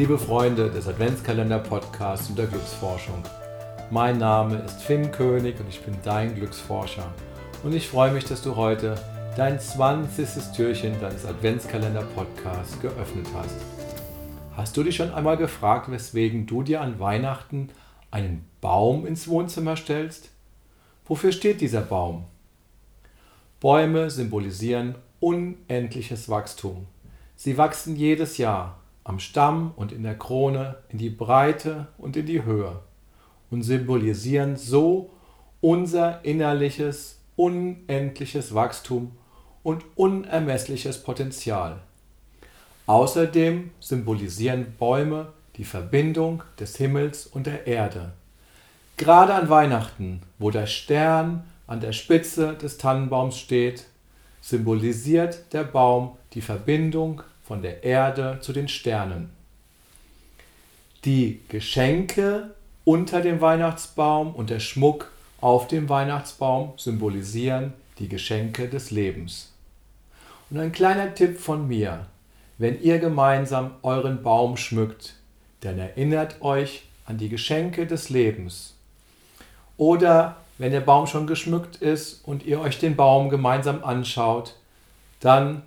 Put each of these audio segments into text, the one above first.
Liebe Freunde des Adventskalender-Podcasts und der Glücksforschung, mein Name ist Finn König und ich bin dein Glücksforscher. Und ich freue mich, dass du heute dein 20. Türchen deines Adventskalender-Podcasts geöffnet hast. Hast du dich schon einmal gefragt, weswegen du dir an Weihnachten einen Baum ins Wohnzimmer stellst? Wofür steht dieser Baum? Bäume symbolisieren unendliches Wachstum. Sie wachsen jedes Jahr am Stamm und in der Krone in die Breite und in die Höhe und symbolisieren so unser innerliches, unendliches Wachstum und unermessliches Potenzial. Außerdem symbolisieren Bäume die Verbindung des Himmels und der Erde. Gerade an Weihnachten, wo der Stern an der Spitze des Tannenbaums steht, symbolisiert der Baum die Verbindung von der Erde zu den Sternen. Die Geschenke unter dem Weihnachtsbaum und der Schmuck auf dem Weihnachtsbaum symbolisieren die Geschenke des Lebens. Und ein kleiner Tipp von mir, wenn ihr gemeinsam euren Baum schmückt, dann erinnert euch an die Geschenke des Lebens. Oder wenn der Baum schon geschmückt ist und ihr euch den Baum gemeinsam anschaut, dann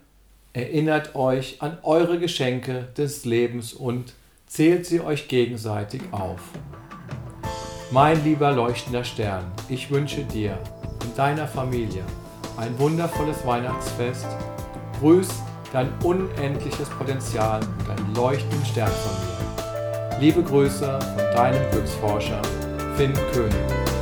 erinnert euch an eure Geschenke des Lebens und zählt sie euch gegenseitig auf. Mein lieber leuchtender Stern, ich wünsche dir und deiner Familie ein wundervolles Weihnachtsfest. Grüß dein unendliches Potenzial und deinen leuchtenden Stern von mir. Liebe Grüße von deinem Glücksforscher Finn König.